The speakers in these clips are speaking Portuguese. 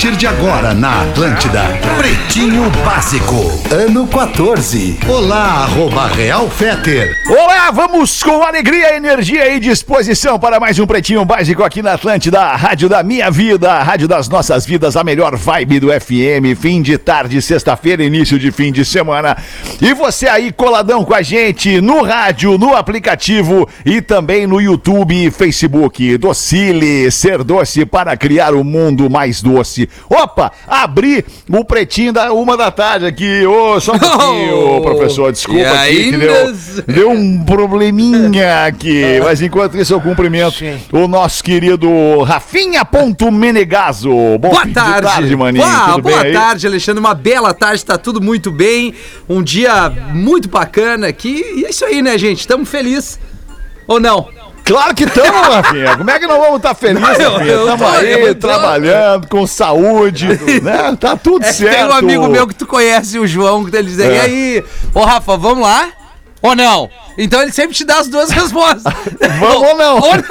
partir de agora na Atlântida. Pretinho Básico, ano 14. Olá, arroba Real Feter. Olá, vamos com alegria, energia e disposição para mais um Pretinho Básico aqui na Atlântida, a rádio da minha vida, a rádio das nossas vidas, a melhor vibe do FM, fim de tarde, sexta-feira, início de fim de semana. E você aí coladão com a gente no rádio, no aplicativo e também no YouTube e Facebook. Docile, ser doce para criar o um mundo mais doce. Opa, abri o Pretinho da uma da tarde aqui. Ô, só um pouquinho, Oh, desculpa desculpa aqui, deu, deu um probleminha aqui. Mas enquanto isso, eu cumprimento o nosso querido Rafinha.menegaso. Bom Boa fim de tarde, maninho. Boa, Tudo bem boa aí? tarde, Alexandre. Uma bela tarde, tá tudo muito bem. Um dia muito bacana aqui. E é isso aí, né, gente? Estamos felizes. Ou não? Claro que estamos, Rafinha. Como é que nós vamos estar felizes, Rafinha? eu Estamos aí, tô- trabalhando, com saúde, né? Tá tudo É certo. tem um amigo meu que tu conhece, o João, que ele diz, É. e aí, ô Rafa, vamos lá? Ou não? Então ele sempre te dá as duas respostas. Vamos ou não? Ou não.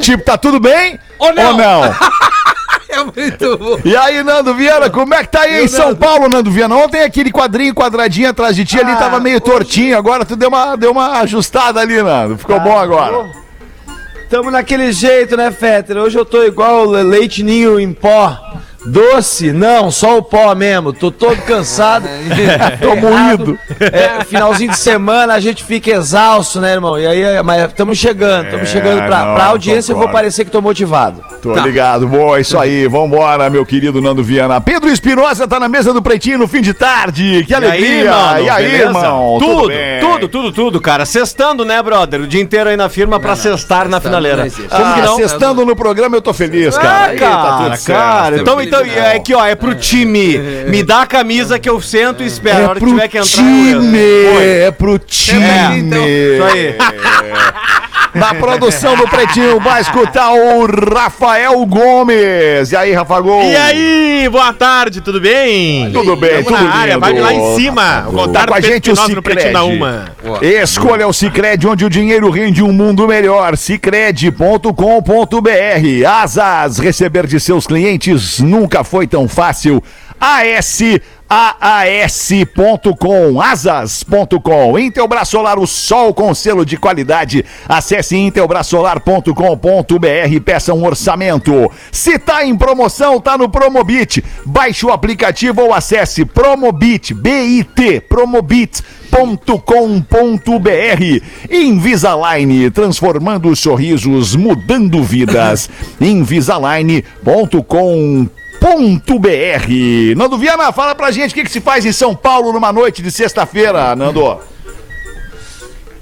Tipo, tá tudo bem? Ou não? Ou não? é muito bom. E aí, Nando Viana, como é que tá aí em São Paulo, Nando Viana? Ontem aquele quadrinho quadradinho atrás de ti ali Ah, tava meio tortinho, agora tu deu uma, deu uma ajustada ali, Nando. Ficou bom agora. Tamo naquele jeito, né, Fetter? Hoje eu tô igual le- leite ninho em pó. Doce? Não, só o pó mesmo. Tô todo cansado. Tô moído. É, finalzinho de semana a gente fica exausto, né, irmão? E aí, mas estamos chegando, estamos chegando pra, não, pra audiência. Eu vou parecer que tô motivado. Tô ligado. Boa, é isso aí. Vambora, meu querido Nando Viana. Pedro Espinosa tá na mesa do Pretinho no fim de tarde. Que alegria. mano, e aí, beleza? irmão? Tudo, bem? tudo, tudo, tudo, cara. Sextando, né, brother? O dia inteiro aí na firma pra cestar na finaleira. não existe. Como Ah, que não? sextando no programa eu tô feliz, cara. Ah, Aí tá cara, tudo certo. cara. Então, então, não. é aqui, ó, é pro time. Me dá a camisa que eu sento e espero. a É hora que pro tiver que entrar. time, é pro time. então. Isso aí. Na produção do Pretinho vai escutar o Rafael Gomes. E aí, Rafa Gomes? E aí, boa tarde, tudo bem? Tudo bem, Tamo tudo na área, vai lá em cima. Tá Contar com a gente o no Pretinho da Cicred. Uma. Escolha o Cicred, onde o dinheiro rende um mundo melhor. Cicred.com.br. Asas, receber de seus clientes nunca foi tão fácil. AS aas.com, asas.com. Intelbras Solar, o sol com selo de qualidade. Acesse intelbrasolar.com.br e peça um orçamento. Se tá em promoção, tá no Promobit. Baixe o aplicativo ou acesse Promobit, B-I-T, Promobit com.br Invisalign, transformando sorrisos, mudando vidas. Invisalign.com.br Nando Viana, fala pra gente o que, que se faz em São Paulo numa noite de sexta-feira, Nando.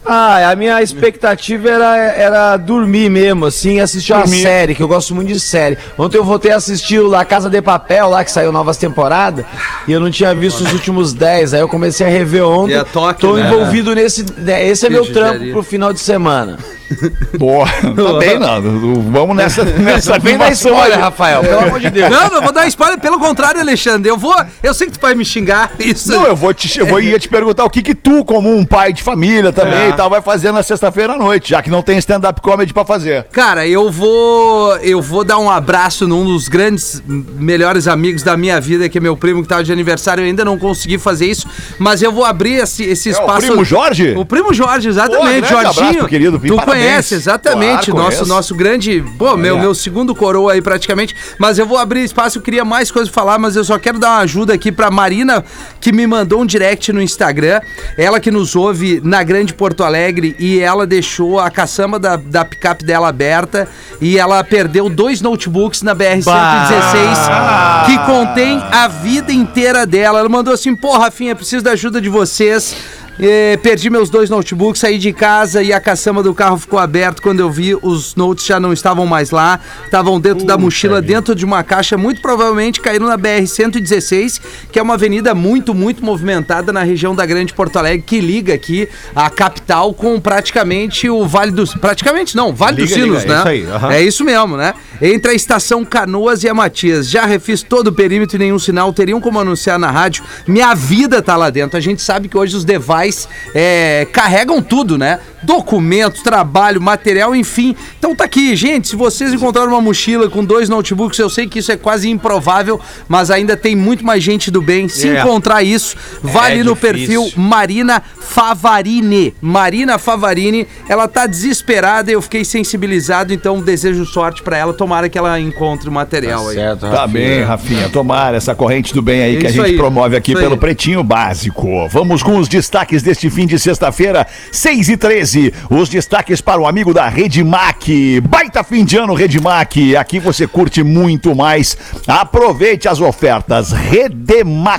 Ah, a minha expectativa era, era dormir mesmo, assim, assistir uma Dormir. série, que eu gosto muito de série. Ontem eu voltei a assistir o La Casa de Papel, lá que saiu novas temporadas, e eu não tinha visto os últimos 10, aí eu comecei a rever ontem. E a Tóquio, Tô né? envolvido nesse. né, Esse é meu trampo pro final de semana. Boa, tá bem, Nando. Vamos nessa, nessa Vem dar spoiler. Rafael, pelo amor de Deus. Não, não vou dar spoiler, pelo contrário, Alexandre. Eu vou. Eu sei que tu vai me xingar. Isso. Não, eu vou te, eu vou, ia te perguntar o que que tu, como um pai de família também e tal, vai fazer na sexta-feira à noite, já que não tem stand-up comedy pra fazer. Cara, eu vou. Eu vou dar um abraço num dos grandes, melhores amigos da minha vida, que é meu primo que tava de aniversário. Eu ainda não consegui fazer isso, mas eu vou abrir esse, esse É o espaço. primo Jorge? O primo Jorge, Pô, exatamente, abraço Jorginho. pro querido, tu parabéns. Conhece, exatamente. Claro, nosso, nosso grande. Pô, meu, meu segundo coroa aí praticamente. Mas eu vou abrir espaço, eu queria mais coisas pra falar, mas eu só quero dar uma ajuda aqui pra Marina, que me mandou um direct no Instagram. Ela que nos ouve na Grande Porto Alegre e ela deixou a caçamba da, da picape dela aberta e ela perdeu dois notebooks na BR-116 que contém a vida inteira dela. Ela mandou assim: pô, Rafinha, preciso da ajuda de vocês. Eh, perdi meus dois notebooks, saí de casa e a caçamba do carro ficou aberta. Quando eu vi, os notes já não estavam mais lá, estavam dentro da mochila, dentro de uma caixa. Muito provavelmente caíram na BR-116, que é uma avenida muito, muito movimentada na região da Grande Porto Alegre, que liga aqui a capital com praticamente o Vale dos. Praticamente não, Vale dos Liga, Sinos, liga, é né? isso aí. É isso mesmo, né? Entre a estação Canoas e a Matias. Já refiz todo o perímetro e nenhum sinal. Teriam como anunciar na rádio. Minha vida tá lá dentro. A gente sabe que hoje os devices profissionais é, carregam tudo, né? Documentos, trabalho, material, enfim. Então tá aqui, gente. Se vocês encontraram uma mochila com dois notebooks, eu sei que isso é quase improvável, mas ainda tem muito mais gente do bem. Se É. encontrar isso, vá É ali no perfil Marina Favarini. Marina Favarini, ela tá desesperada e eu fiquei sensibilizado, então desejo sorte pra ela. Tomara que ela encontre o material aí. Certo, Tá Rafinha. bem, Rafinha. Tomara essa corrente do bem aí que a Isso gente aí, promove aqui isso pelo aí. Pretinho Básico. Vamos com os destaques deste fim de sexta-feira, 6 e 13. Os destaques para o amigo da Redmac. Baita fim de ano, Redmac. Aqui você curte muito mais. Aproveite as ofertas. redemac.com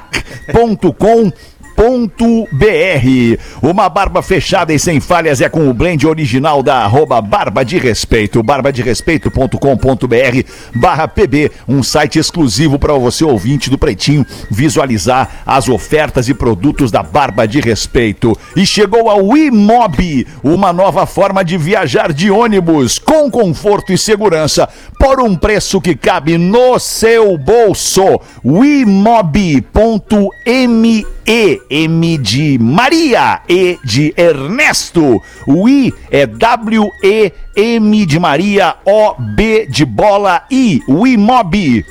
.br. Uma barba fechada e sem falhas é com o blend original da arroba Barba de Respeito. barbaderespeito.com.br barra PB, um site exclusivo para você ouvinte do Pretinho visualizar as ofertas e produtos da Barba de Respeito. E chegou ao Imob, uma nova forma de viajar de ônibus com conforto e segurança por um preço que cabe no seu bolso. Wimob.me e, M de Maria, E de Ernesto. O I é W-E, M de Maria, O, B de bola, I. Wimob.me.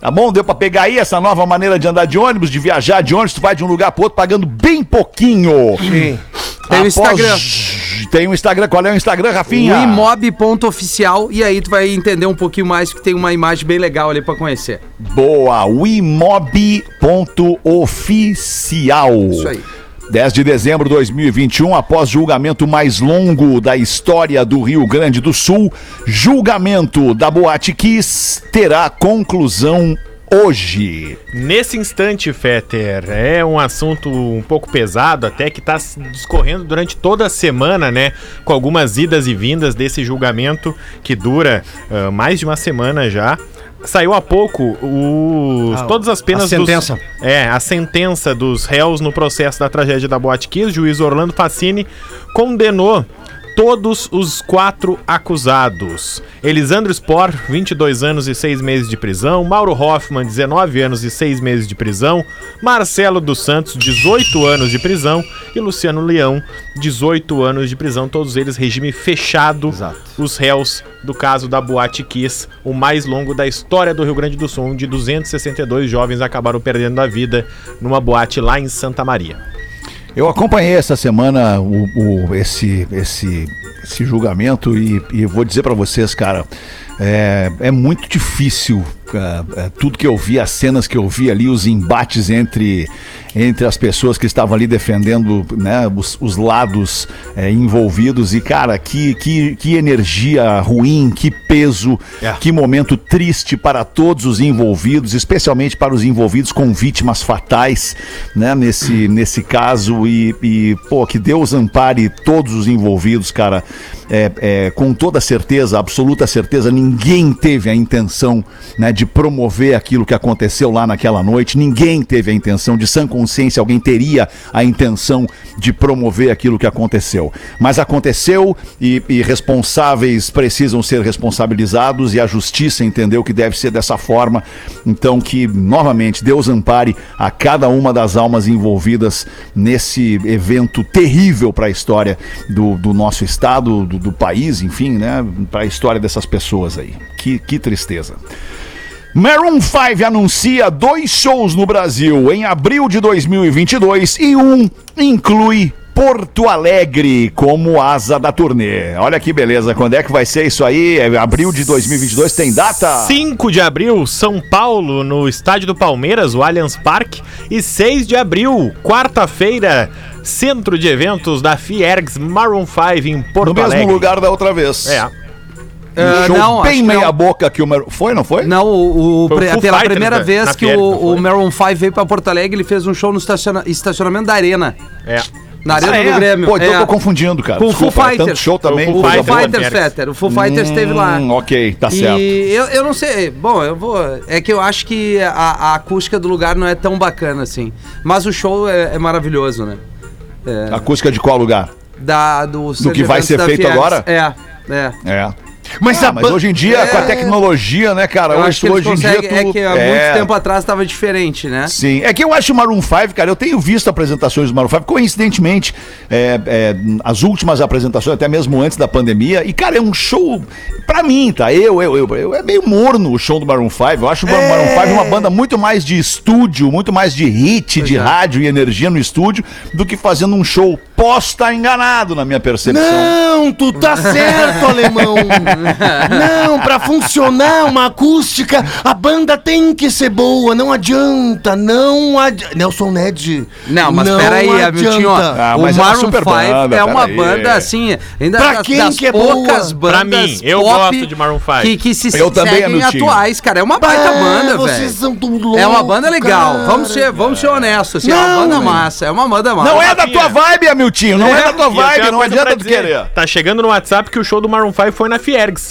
Tá bom? Deu pra pegar aí essa nova maneira de andar de ônibus, de viajar de ônibus, tu vai de um lugar pro outro pagando bem pouquinho. Tem o Instagram. Tem o Instagram. Qual é o Instagram, Rafinha? O imob.oficial e aí tu vai entender um pouquinho mais que tem uma imagem bem legal ali pra conhecer. Boa, wimob.oficial. Isso aí. 10 de dezembro de 2021, após julgamento mais longo da história do Rio Grande do Sul, julgamento da Boate Kiss terá conclusão hoje. Nesse instante, Fetter, é um assunto um pouco pesado, até que está discorrendo durante toda a semana, né? Com algumas idas e vindas desse julgamento que dura ah, mais de uma semana já. Saiu há pouco os, Ah, todas as penas a sentença. Dos, é, a sentença dos réus no processo da tragédia da Boate Kiss. O juiz Orlando Facini condenou todos os quatro acusados. Elisandro Spor, 22 anos e 6 meses de prisão. Mauro Hoffman, 19 anos e 6 meses de prisão. Marcelo dos Santos, 18 anos de prisão. E Luciano Leão, 18 anos de prisão. Todos eles regime fechado. Os réus do caso da Boate Kiss, o mais longo da história do Rio Grande do Sul, onde 262 jovens acabaram perdendo a vida numa boate lá em Santa Maria. Eu acompanhei essa semana o, o- esse, esse, esse julgamento e, e vou dizer pra vocês, cara, é, é muito difícil é, é, tudo que eu vi, as cenas que eu vi ali, os embates entre, entre as pessoas que estavam ali defendendo né, os, os lados é, envolvidos. E, cara, que, que, que energia ruim, que peso, que momento triste para todos os envolvidos, especialmente para os envolvidos com vítimas fatais, né, nesse, nesse caso. E, e, pô, que Deus ampare todos os envolvidos, cara, é, é, com toda certeza, absoluta certeza, ninguém teve a intenção, né, de promover aquilo que aconteceu lá naquela noite, ninguém teve a intenção, de sã consciência, alguém teria a intenção de promover aquilo que aconteceu, mas aconteceu e, e responsáveis precisam ser responsabilizados e a justiça entendeu que deve ser dessa forma. Então, que novamente Deus ampare a cada uma das almas envolvidas nesse evento terrível para a história do, do nosso estado, do, do país, enfim, né? Para a história dessas pessoas aí. Que, que tristeza. Maroon 5 anuncia dois shows no Brasil em abril de 2022 e um inclui Porto Alegre como asa da turnê. Olha que beleza, quando é que vai ser isso aí? É abril de 2022 tem data? 5 de abril, São Paulo, no estádio do Palmeiras, o Allianz Parque. E 6 de abril, quarta-feira, centro de eventos da Fiergs Maroon 5 em Porto No mesmo Alegre. lugar da outra vez. É. Um Ah, show não, bem meia não. boca que o Mar... Foi, não foi? Não, o, o- Foi pre- pela Fighters, primeira né? vez Na que o, o Maroon 5 veio pra Porto Alegre, ele fez um show no estaciona- estacionamento da Arena. É. Na Arena Ah, é? do Grêmio. Pô, então é. eu tô confundindo, cara. Com o é Fighters. tanto show também. O Foo Fighters. Fetter. O Foo Fighters esteve lá. Hum, ok, tá certo. E eu, eu não sei. Bom, eu vou. É que eu acho que a, a acústica do lugar não é tão bacana assim. Mas o show é, é maravilhoso, né? É, Acústica de qual lugar? da, do, que vai ser feito agora? É, é. É. Mas Ah, a mas hoje em dia, com a tecnologia, né, cara? Eu hoje acho que eles hoje em dia conseguem. É tu- que há é, muito tempo atrás tava diferente, né? Sim, é que eu acho o Maroon 5, cara, eu tenho visto apresentações do Maroon 5, coincidentemente, é, é, as últimas apresentações, até mesmo antes da pandemia, e, cara, é um show, pra mim, tá? Eu, eu, eu, eu- é meio morno o show do Maroon 5, eu acho o É. Maroon 5 uma banda muito mais de estúdio, muito mais de hit, de rádio e energia no estúdio, do que fazendo um show. Posso estar enganado na minha percepção. Não, tu tá certo, alemão. Não, pra funcionar uma acústica, a banda tem que ser boa. Não adianta, não adianta. Nelson Ned. Não, mas peraí, Hamilton, ó. Ah, o é Maroon super 5 banda, é uma peraí. banda assim, ainda Pra das, quem das que é poucas boa? bandas Pra mim, eu pop gosto de Maroon 5. Que, que se Eu também, seguem atuais, cara. É uma baita Bah, banda, vocês velho. são tudo loucos. É uma banda legal. cara. Vamos ser, vamos ser honestos. Assim, é Não, uma banda massa. É uma banda massa. Não é da tua vibe, Hamilton, não é, da tua vibe, não adianta tu dizer. querer. Tá chegando no WhatsApp que o show do Maroon 5 foi na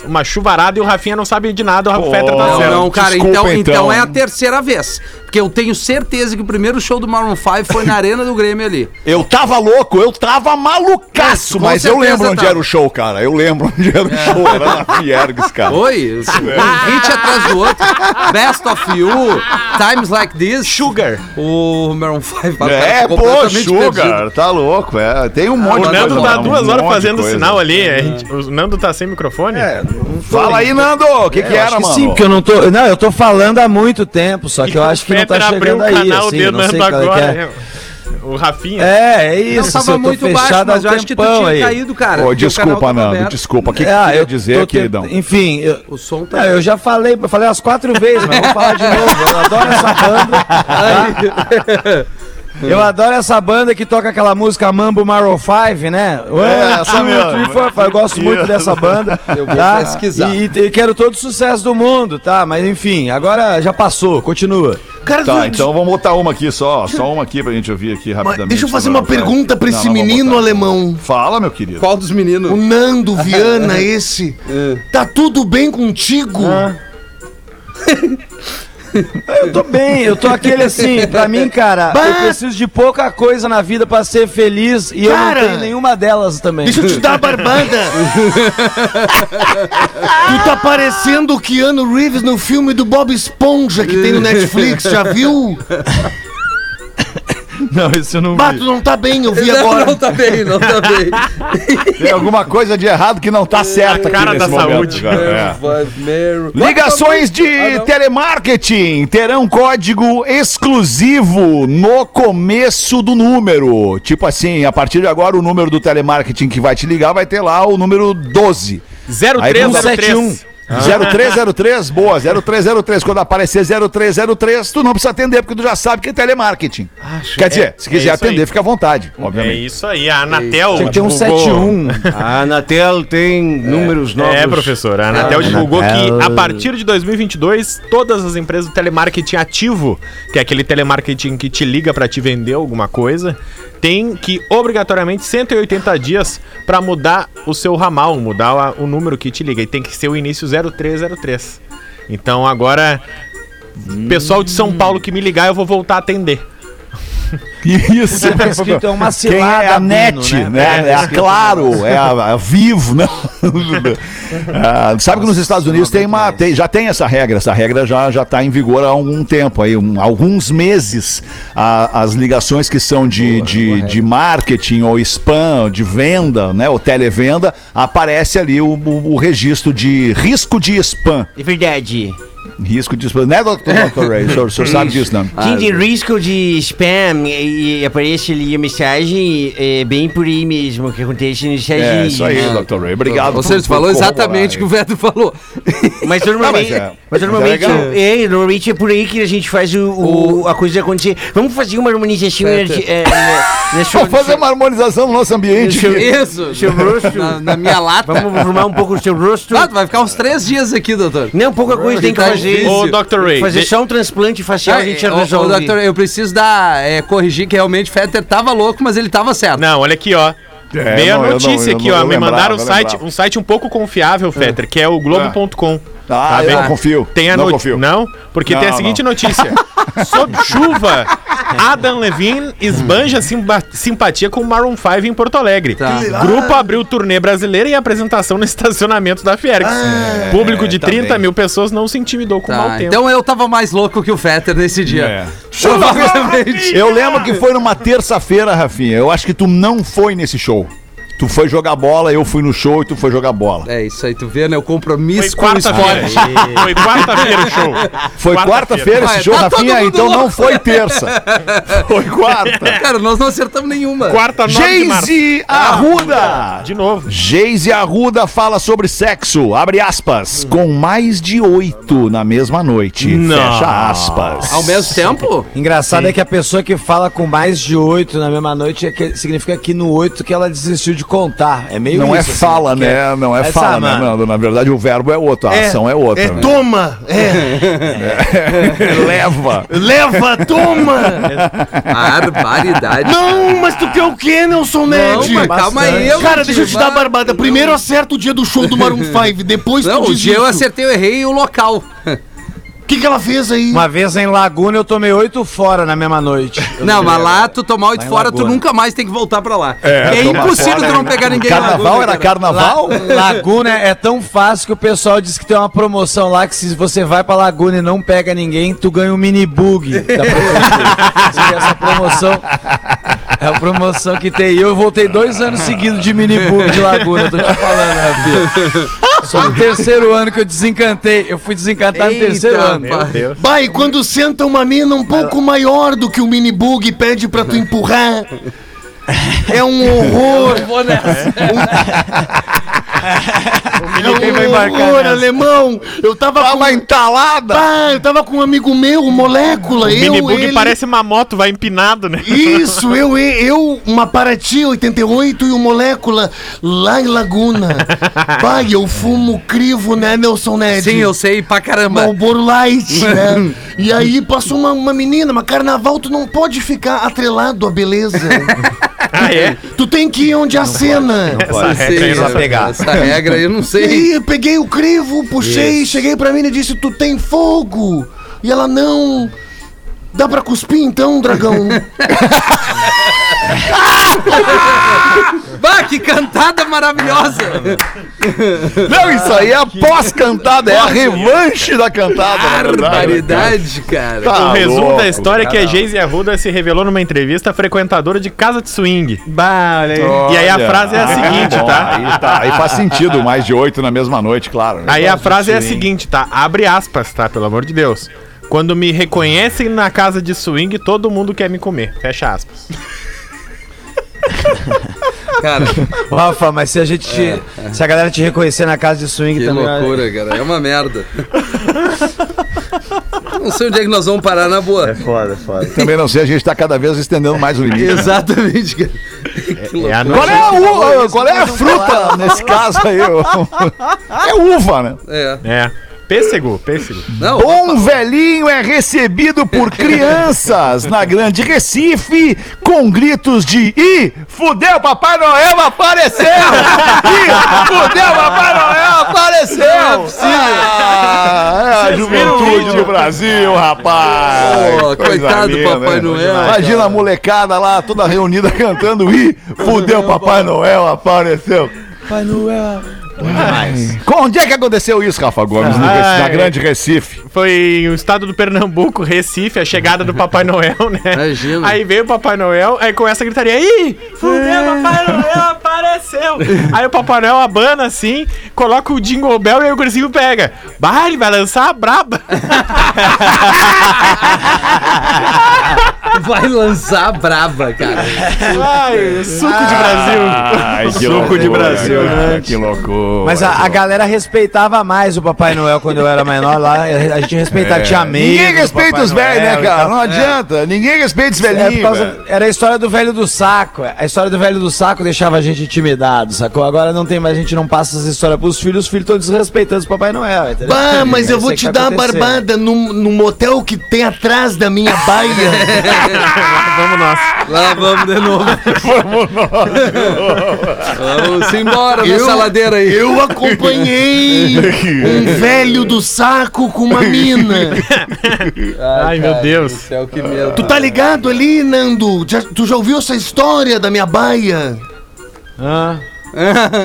Uma chuvarada e o Rafinha não sabe de nada, o Rafa Fetter tá Não, certo. não, cara, Desculpa, então, então. então é a terceira vez. Porque eu tenho certeza que o primeiro show do Maroon 5 foi na Arena do Grêmio ali. Eu tava louco, eu tava malucaço, Com mas eu lembro onde tava. era o show, cara. Eu lembro onde era o show, era na Fiergs, cara. Oi, um hit atrás do outro. Best of You, Times Like This. Sugar. O Maroon 5 É, ficou pô, Sugar, perdido. tá louco, é. Tem um monte O de Nando coisa tá duas horas fazendo coisa. sinal ali. a gente- o Nando tá sem microfone? Fala aí, Nando, o que que Eu era, acho que mano? sim, porque eu não tô. Não, eu tô falando há muito tempo, só que eu acho que não tá chegando o aí. canal Assim, não sei Nando qual é que agora. é. O Rafinha. É, é isso. Não, tava muito baixo, mas eu acho que tu tinha aí. caído, cara. Ô, porque o desculpa, Nando, desculpa. O que, que Ah, tu ia eu dizer, tô queridão? Enfim, eu, O som tá. Não, eu já falei, eu falei umas quatro vezes, mas vou falar de novo. Eu adoro essa banda. Eu adoro essa banda que toca aquela música Mambo Maroon 5, né? É, essa mesmo. Eu gosto muito dessa banda. Eu vou tá? pesquisar. E, e quero todo o sucesso do mundo, tá? Mas enfim, agora já passou, continua. Cara, Tá, então vamos botar uma aqui só, só uma aqui pra gente ouvir aqui mas rapidamente. deixa eu fazer Não, uma pergunta pra Não, esse não, vamos menino alemão. Fala, meu querido. Qual dos O meninos? Nando Viana, esse. Tá tudo bem contigo? Eu tô bem, eu tô aquele assim, pra mim, cara, Bah! eu preciso de pouca coisa na vida pra ser feliz e eu Cara! não tenho nenhuma delas também. Deixa eu te dar a barbada. tu tá parecendo o Keanu Reeves no filme do Bob Esponja que tem no Netflix, já viu? Não, isso eu não Bah, tu não tá bem, eu vi agora. Não, não tá bem, não tá bem. Tem alguma coisa de errado que não tá certa aqui cara da momento, saúde. cara, é. Mary. Ligações de Ah, não. telemarketing terão código exclusivo no começo do número. Tipo assim, a partir de agora o número do telemarketing que vai te ligar vai ter lá o número 12. Aí com 0303. 0303, boa, 0303. Quando aparecer 0303, tu não precisa atender, porque tu já sabe que é telemarketing. Quer dizer, se quiser é isso aí. atender, fica à vontade, É obviamente. isso aí, a Anatel Tinha que ter um divulgou- 71. A Anatel tem números novos. É, professor. A Anatel divulgou Anatel. que a partir de 2022, todas as empresas do telemarketing ativo, que é aquele telemarketing que te liga pra te vender alguma coisa, tem que obrigatoriamente 180 dias pra mudar o seu ramal, mudar o número que te liga. E tem que ser o início 0303. Então agora, pessoal de São Paulo que me ligar, eu vou voltar a atender. Isso. Tá escrito, é uma Quem cilada. é a NET, né? É, a Claro, é a, a Vivo, não. Ah, sabe que nos Estados Unidos tem uma, tem- já tem essa regra, essa regra já já está em vigor há algum tempo, aí, um- alguns meses. A- as ligações que são de, de, de marketing ou spam, de venda, né, ou televenda, aparece ali o, o- o registro de risco de spam. É verdade. Risco de spam, né, doutor, doutor Ray? O senhor, o senhor sabe disso, não? Sim, de risco de spam e, e aparece ali a mensagem, é bem por aí mesmo que acontece no mensagem. É, isso aí, doutor Ray. Obrigado. Ou seja, por- você falou exatamente o que o Veto falou. Mas normalmente, Não, mas é- mas mas é normalmente, legal. é, normalmente é por aí que a gente faz o, o- a coisa acontecer. Vamos fazer uma harmonização é, na- na sua- Vamos fazer uma harmonização no nosso ambiente. aqui. Isso. Seu rosto. Na, na minha lata. Vamos formar um pouco o seu rosto. Ah, tu vai ficar uns três dias aqui, doutor. Não, pouca coisa tem que fazer. Ô, Dr. Ray, Fazer só um transplante facial, a gente já ô, ô, resolve. doutor, eu preciso dar, é, corrigir que realmente o Fetter tava louco, mas ele tava certo. Não, olha aqui, ó. É, Veio não, a eu notícia aqui, não- ó. Me lembrava, mandaram um site, lembrava. um site um pouco confiável, Fetter, que é o Globo.com. Ah, Tá eu bem? não confio. Tem a não confio. Não, porque tem a Não, seguinte notícia. Sob chuva, Adam Levine esbanja simba- simpatia com Maroon 5 em Porto Alegre. Tá. Grupo abriu turnê brasileira e apresentação no estacionamento da Fiergs. Público de tá 30 bem. mil pessoas não se intimidou com o mau Tá, tempo. então eu tava mais louco que o Fetter nesse dia. É. Provavelmente. Eu lembro que foi numa terça-feira, Rafinha. Eu acho que tu não foi nesse show. Tu foi jogar bola, eu fui no show e tu foi jogar bola. É isso aí, tu vê, né? O Foi compromisso com o quarta-feira. esporte. Foi quarta-feira o show. Foi quarta-feira Vai, esse show, tá Rafinha, então louco. não foi terça. Foi quarta. Cara, nós não acertamos nenhuma. Quarta, 9 de março. Geise Arruda. De novo. Geise Arruda fala sobre sexo, abre aspas, com mais de oito na mesma noite. Não. Fecha aspas. Ao mesmo tempo? Engraçado é que a pessoa que fala com mais de oito na mesma noite é que, significa que no oito que ela desistiu de contar. É meio Não é isso, assim, fala, que né? Não é Essa, fala, né. Nando? Na verdade, o verbo é outro, a ação é outra. É, né? toma! É, Leva. leva, toma! Barbaridade. Não, mas tu quer o quê, Nelson Ned? mas calma aí, eu Cara, deixa eu te dar a barbada. Primeiro acerta o dia do show do Maroon 5, depois Não, tu o diz dia eu isso. acertei, eu errei o local. O que, que ela fez aí? Uma vez em Laguna eu tomei oito fora na mesma noite. Eu Não, mas lá tu tomar oito fora, tu Lagoa. nunca mais tem que voltar pra lá. É, É, impossível fora, tu não pegar ninguém Carnaval Laguna, era cara. carnaval? Laguna é tão fácil que o pessoal diz que tem uma promoção lá que se você vai pra Laguna e não pega ninguém, tu ganha um mini bug da prefeitura. Essa promoção é a promoção que tem. Eu voltei dois anos seguidos de mini bug de Laguna, tô te falando, Rafinha. Só no terceiro ano que eu desencantei. Eu fui desencantar no Eita, terceiro ano. Vai, quando senta uma mina um pouco maior do que o mini bug e pede pra tu empurrar. É um horror. É um horror, alemão. Eu tava com... Tava entalada. Ah, eu tava com um amigo meu, molécula. eu, Minibug ele... parece uma moto, vai empinado, né? Isso, eu, eu, uma Paraty 88 e o Molécula lá em Laguna. Vai, eu fumo crivo, né, Nelson Ned? Sim, eu sei pra caramba. Malboro Light, né? E aí passou uma, uma menina, mas carnaval tu não pode ficar atrelado à beleza. Ah, é? Tu tem que ir onde a cena. Essa regra aí Sei, não sei. pegar. Essa regra eu não E sei. aí eu peguei o crivo, puxei, cheguei pra mim e disse, tu tem fogo? E ela, não... Dá pra cuspir então, dragão? Bah, que cantada maravilhosa! Não, isso aí é a pós-cantada, é a revanche da cantada. Barbaridade, cara. Tá o resumo louco, da história é que a. Geise Arruda se revelou numa entrevista frequentadora de casa de swing. Bah, olha aí. E aí a frase é a seguinte, Bom, tá? Aí, tá? aí faz sentido, mais de oito na mesma noite, claro. né? Aí a frase é a seguinte, tá? Abre aspas, tá? Pelo amor de Deus. Quando me reconhecem na casa de swing, todo mundo quer me comer. Fecha aspas. Cara, Rafa, mas se a gente. te- Se a galera te reconhecer na casa de swing que também. loucura, cara. É uma merda. Não sei onde é que nós vamos parar na boa. Foda, foda. Também não sei, a gente tá cada vez estendendo mais o limite. né? Exatamente, cara. Que É a loucura. Qual é a uva? Qual é a fruta nesse caso aí? É uva, né? É. É. Pêssego, pêssego. Não, Bom velhinho é recebido por crianças na Grande Recife com gritos de Ih, fudeu, Papai Noel apareceu! Ih, fudeu, Papai Noel apareceu! Ah, é a juventude do Brasil, rapaz! Coisa coitado do Papai né? Noel, Imagina a molecada lá, toda reunida cantando Ih, fudeu, Papai Noel apareceu! Papai Noel. Onde é que aconteceu isso, Rafa Gomes, no- Ah, na é. Grande Recife? Foi o estado do Pernambuco, Recife, a chegada do Papai Noel, né? Imagina. Aí veio o Papai Noel, aí começa a gritaria, ih, fudeu, Papai Noel apareceu. Aí o Papai Noel abana assim, coloca o Jingle Bell e aí o gurizinho pega. Bah, ele vai lançar a braba. vai lançar a braba, cara. Ai, suco de Brasil. Ai, que Suco de Brasil, né? Que loucura. Mas a, a galera respeitava mais o Papai Noel quando eu era menor lá. A gente respeitava, tinha medo. Ninguém respeita os velhos, né, cara? Não adianta. Ninguém respeita os É, velhinhos. causa- velho. era a história do velho do saco. A história do velho do saco deixava a gente intimidado, sacou? Agora não tem mais, a gente não passa essa história pros filhos, os filhos estão desrespeitando o Papai Noel, entendeu? Bah, mas É eu isso vou te dar tá uma barbada num, num motel que tem atrás da minha baia. Vamos nós. Lá vamos de novo. vamos nós. Vamos embora nessa ladeira aí. Eu acompanhei um velho do saco com uma mina. Ai, meu Deus. Céu, que medo. Tu tá ligado ali, Nando? Já- tu já ouviu essa história da minha baia?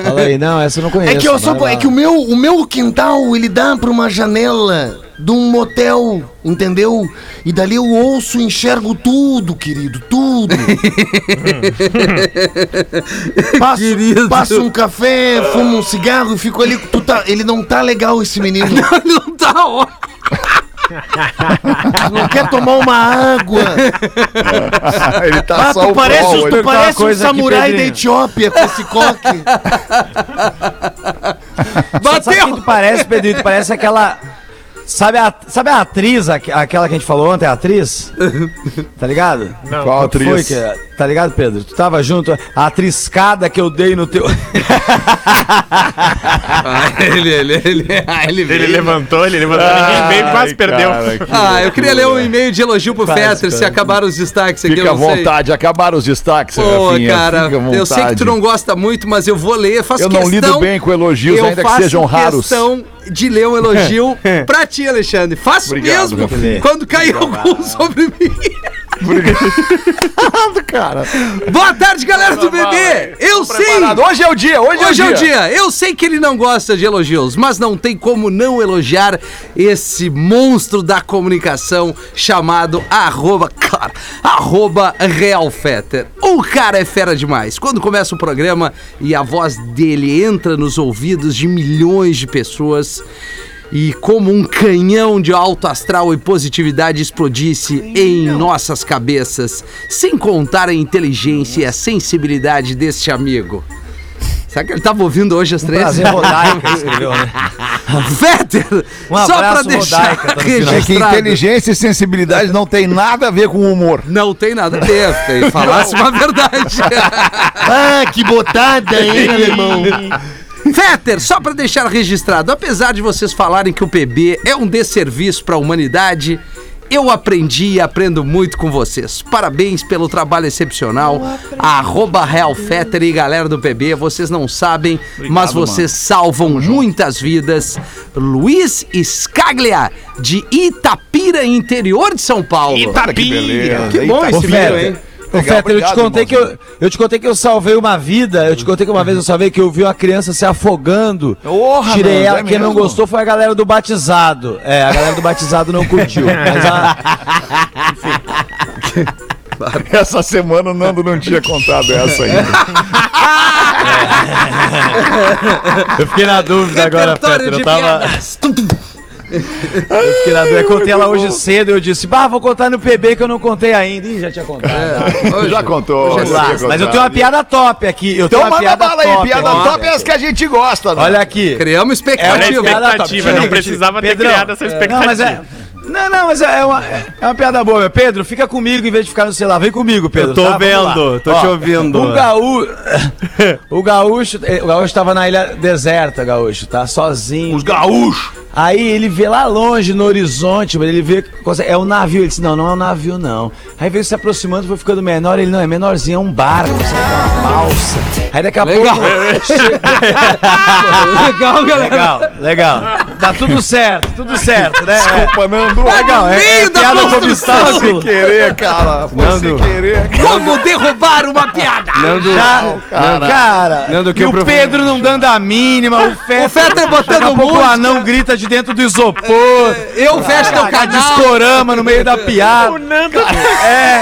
Fala aí, não, essa eu não conheço. É que, eu só, é que o, meu, o meu quintal, ele dá pra uma janela de um motel, entendeu? E dali eu ouço e enxergo tudo, querido, tudo. passo, Querido. passo um café, fumo um cigarro e fico ali. Tu tá, ele não tá legal, esse menino. Não tá ótimo. Tu não quer tomar uma água. Ele tá Ah, só tu o parece, pau, tu ele- parece um samurai da. Etiópia com esse coque. Sabe quem tu parece, Pedrito? Parece aquela. Sabe a, sabe a atriz, aqu- aquela que a gente falou ontem, a atriz? Tá ligado? Não. Qual Foi atriz? que, tá ligado, Pedro? Tu tava junto, a triscada que eu dei no teu. Ah, ele, ele, ele, ah, ele veio. Ele levantou, ele levantou, ninguém veio, quase perdeu. cara, Ah, eu queria ler um e-mail de elogio pro Quase, Fetter, se acabaram os destaques aqui. Fica eu à não sei. vontade, acabaram os destaques, Pô, Rafinha, cara, eu sei que tu não gosta muito, mas eu vou ler. Faço Eu não questão, lido bem com elogios, eu ainda que faço sejam raros. questão de ler um elogio pra ti, Alexandre. Faço Obrigado, mesmo quando cair algum sobre mim. cara. Boa tarde, galera do bebê. Eu sei. Hoje é o dia, hoje, Hoje é é o dia. dia. Eu sei que ele não gosta de elogios, mas não tem como não elogiar esse monstro da comunicação chamado arroba, claro, arroba Real Fetter. O cara é fera demais. Quando começa o programa e a voz dele entra nos ouvidos de milhões de pessoas e como um canhão de alto astral e positividade explodisse em nossas cabeças, sem contar a inteligência e a sensibilidade deste amigo. Será que ele tava ouvindo hoje às três? Prazer Rodaica escreveu, né? Fetter! Um só pra abraço, deixar Rodaica. É que inteligência e sensibilidade não tem nada a ver com humor. Não tem nada a ver, tem falasse uma verdade. Ah, que botada, hein, alemão? Fetter, só pra deixar registrado, apesar de vocês falarem que o PB é um desserviço pra humanidade, eu aprendi e aprendo muito com vocês. Parabéns pelo trabalho excepcional. Arroba Real Fetter e galera do PB, vocês não sabem, mas vocês salvam muitas vidas. Luiz Scaglia, de Itapira, interior de São Paulo. Cara, que beleza. Que bom Eita, esse vídeo, hein? Ô, Legal, Fetter, eu te contei que eu, eu te contei que eu salvei uma vida. Eu te contei que uma vez eu salvei que eu vi uma criança se afogando. Porra, Tirei Nando, ela. é Quem não mesmo? gostou foi a galera do batizado. É, a galera do batizado não curtiu. Mas a, Essa semana o Nando não tinha contado essa ainda. eu fiquei na dúvida agora, Fetter. Eu tava. Eu fiquei na dúvida. Eu contei ela hoje cedo. Eu disse, bah, vou contar no PB que eu não contei ainda. Ih, já tinha contado. Hoje- Já contou. hoje é já Lá, tinha Mas eu tenho uma piada top aqui. Eu Então tenho uma manda piada bala aí, top piada aqui. top é as que a gente gosta. né? Olha aqui. Criamos É expectativa. uma piada expectativa, top. não precisava ter Pedrão, criado essa é, expectativa. Não, mas é. Não, não, mas é uma, é uma piada boa. meu. Pedro, fica comigo em vez de ficar no celular. Vem comigo, Pedro. Eu tô tá? Vendo, tô te ouvindo. O gaúcho. O gaúcho. eh, O gaúcho tava na ilha deserta, gaúcho, tá? Sozinho. Os gaúchos. Aí ele vê lá longe, no horizonte, ele vê. É um navio. Ele disse: Não, não é um navio, não. Aí veio se aproximando, foi ficando menor. Ele não, é menorzinho, é um barco? É uma balsa. Aí daqui a Legal. pouco. Legal, galera. Legal, legal. Tá tudo certo, tudo certo, né? Desculpa, Nando. Legal, é, meio é da piada como construção. Sem querer, cara. Foi Nando. sem querer. Como derrubar uma piada? Nando, Já, cara, Nando, que e o prof- Pedro não dando a mínima, o Fetter, O Fetter botando daqui a pouco o música. anão grita de dentro do isopor, Eu fecho teu canal. discorama no meio da piada. O Nando É,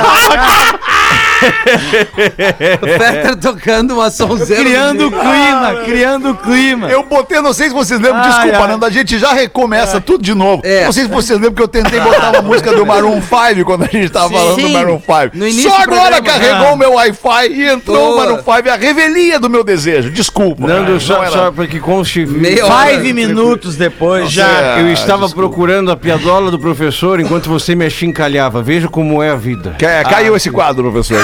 O Fetter tocando uma sonzeira. criando o clima, criando o clima. Eu botei, não sei se vocês lembram, Ai, desculpa, ai. Nando, a gente já recomeça tudo de novo. É. Não sei se vocês lembram que eu tentei botar uma música do Maroon 5 quando a gente tava falando do Sim, Maroon 5. no início Só do agora programa. carregou o meu Wi-Fi e entrou Boa. o Maroon 5, a revelia do meu desejo. Desculpa. Nando, cara, só, não era- só para que conste. Meia hora. Five minutos depois Já É, eu estava desculpa. procurando a piadola do professor enquanto você me achincalhava. Veja como é a vida. Ca- Caiu esse quadro, professor.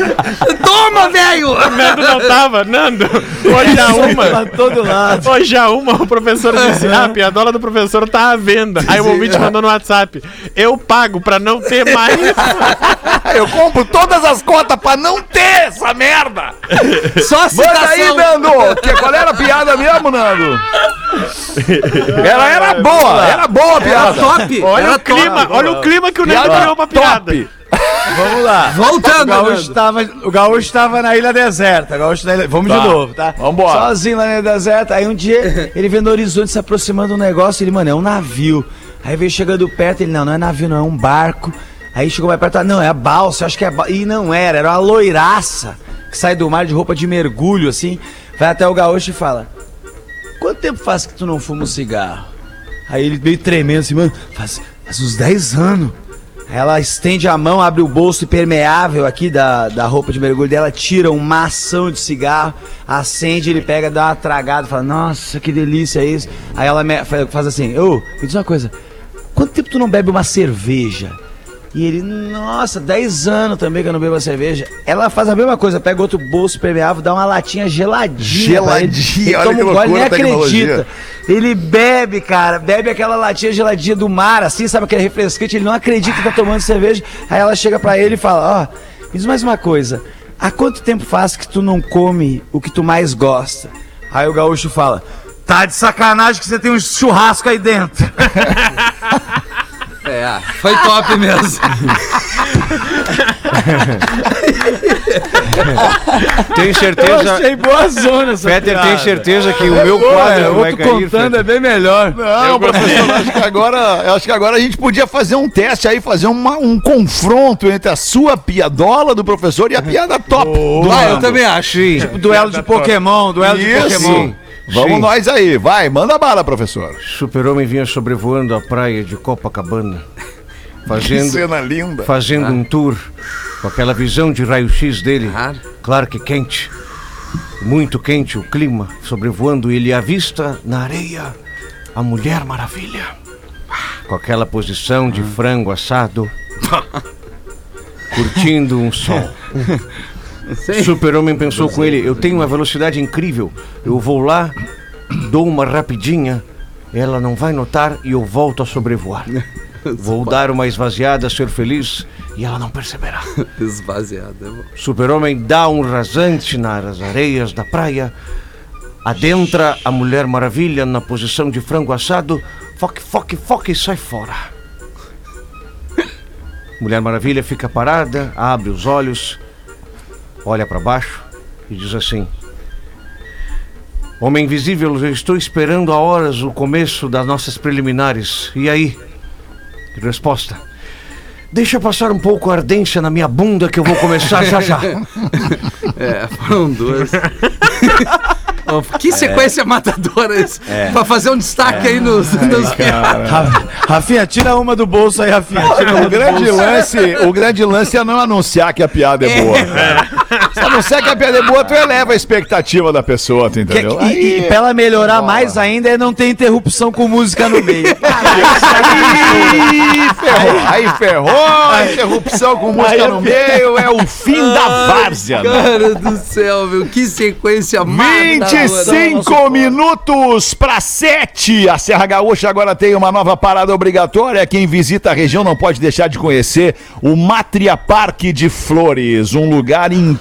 Toma, velho! Nando não tava, Nando. Hoje a uma. Pra todo lado. Hoje a uma, o professor disse: Ah, a piadola do professor tá à venda. Aí o ouvinte mandou no WhatsApp: Eu pago pra não ter mais. Eu compro todas as cotas pra não ter essa merda! Só Manda aí, citação. Nando! Que, qual era a piada mesmo, Nando? Ela era boa, era boa a Era piada. top! Olha era o clima, top. olha o clima que o Nando criou pra piada. top. Vamos lá. O Voltando, gaúcho, Nando. tava, o gaúcho tava na ilha deserta. O gaúcho na ilha... Vamos Tá. de novo, tá? Vambora. Sozinho lá na ilha deserta. Aí um dia ele vê no horizonte se aproximando um negócio. Ele, mano, é um navio. Aí veio chegando perto. Ele, não, não é navio, não, é um barco. Aí chegou mais perto. Não, é a balsa. Acho que é a balsa. E não era, era uma loiraça que sai do mar de roupa de mergulho, assim. Vai até o gaúcho e fala: Quanto tempo faz que tu não fuma um cigarro? Aí ele meio tremendo assim, mano, faz, faz uns 10 anos. Ela estende a mão, abre o bolso impermeável aqui da, da roupa de mergulho dela, tira uma mação de cigarro, acende, ele pega, dá uma tragada, fala, nossa, que delícia isso. Aí ela me- fa- faz assim, ô, me diz uma coisa, quanto tempo tu não bebe uma cerveja? E ele, nossa, 10 anos também que eu não bebo uma cerveja. Ela faz a mesma coisa, pega outro bolso impermeável, dá uma latinha geladinha. pra ele. Geladinha, Ele olha que um gole, loucura nem a acredita. Ele bebe, cara, bebe aquela latinha geladinha do mar, assim, sabe aquele refrescante, ele não acredita que tá tomando cerveja. Aí ela chega pra ele e fala, ó, me diz mais uma coisa, há quanto tempo faz que tu não come o que tu mais gosta? Aí o gaúcho fala, tá de sacanagem que você tem um churrasco aí dentro. É, foi top mesmo. Tenho certeza. boa zona essa Peter, tem certeza que o meu quadro é, vai outro cair, contando Peter? é bem melhor. Não, professor, acho que agora, eu acho que agora a gente podia fazer um teste aí, fazer uma- um confronto entre a sua piadola do professor e a piada top do Ah, eu também acho. Tipo duelo de Pokémon, duelo de Isso. Pokémon. Vamos Sim. nós aí, vai, manda bala, professor. Super-Homem vinha sobrevoando a praia de Copacabana, Que fazendo, cena linda. fazendo um tour com aquela visão de raio-x dele. Claro. Claro que quente, muito quente o clima, sobrevoando ele avista na areia a Mulher Maravilha. Com aquela posição de frango assado, curtindo um sol. Super-Homem pensou com ele: eu tenho uma velocidade incrível, eu vou lá, dou uma rapidinha, ela não vai notar e eu volto a sobrevoar. Vou dar uma esvaziada, ser feliz e ela não perceberá. Esvaziado. é. Super-Homem dá um rasante nas areias da praia, adentra a Mulher Maravilha na posição de frango assado, foque, foque, foque e sai fora. Mulher Maravilha fica parada, abre os olhos, olha para baixo e diz assim: Homem invisível, eu estou esperando há horas o começo das nossas preliminares. E aí? Resposta. Deixa passar um pouco a ardência na minha bunda que eu vou começar já já. É, foram duas. Que sequência matadora isso. Pra fazer um destaque aí nos. nos... Ra- Rafinha, tira uma do bolso aí, Rafinha. O grande lance, o grande lance é não anunciar que a piada é boa. Se anunciar que a piada é boa, tu eleva a expectativa da pessoa, tu Que- entendeu? e, e- e pra ela melhorar mais ainda é não ter interrupção com música no meio. Aí ferrou, aí ferrou, a interrupção com música no meio é o fim da várzea. né? Cara do céu, meu. Que sequência matadora. 25 minutos para 7. A Serra Gaúcha agora tem uma nova parada obrigatória. Quem visita a região não pode deixar de conhecer o Matria Parque de Flores, um lugar incrível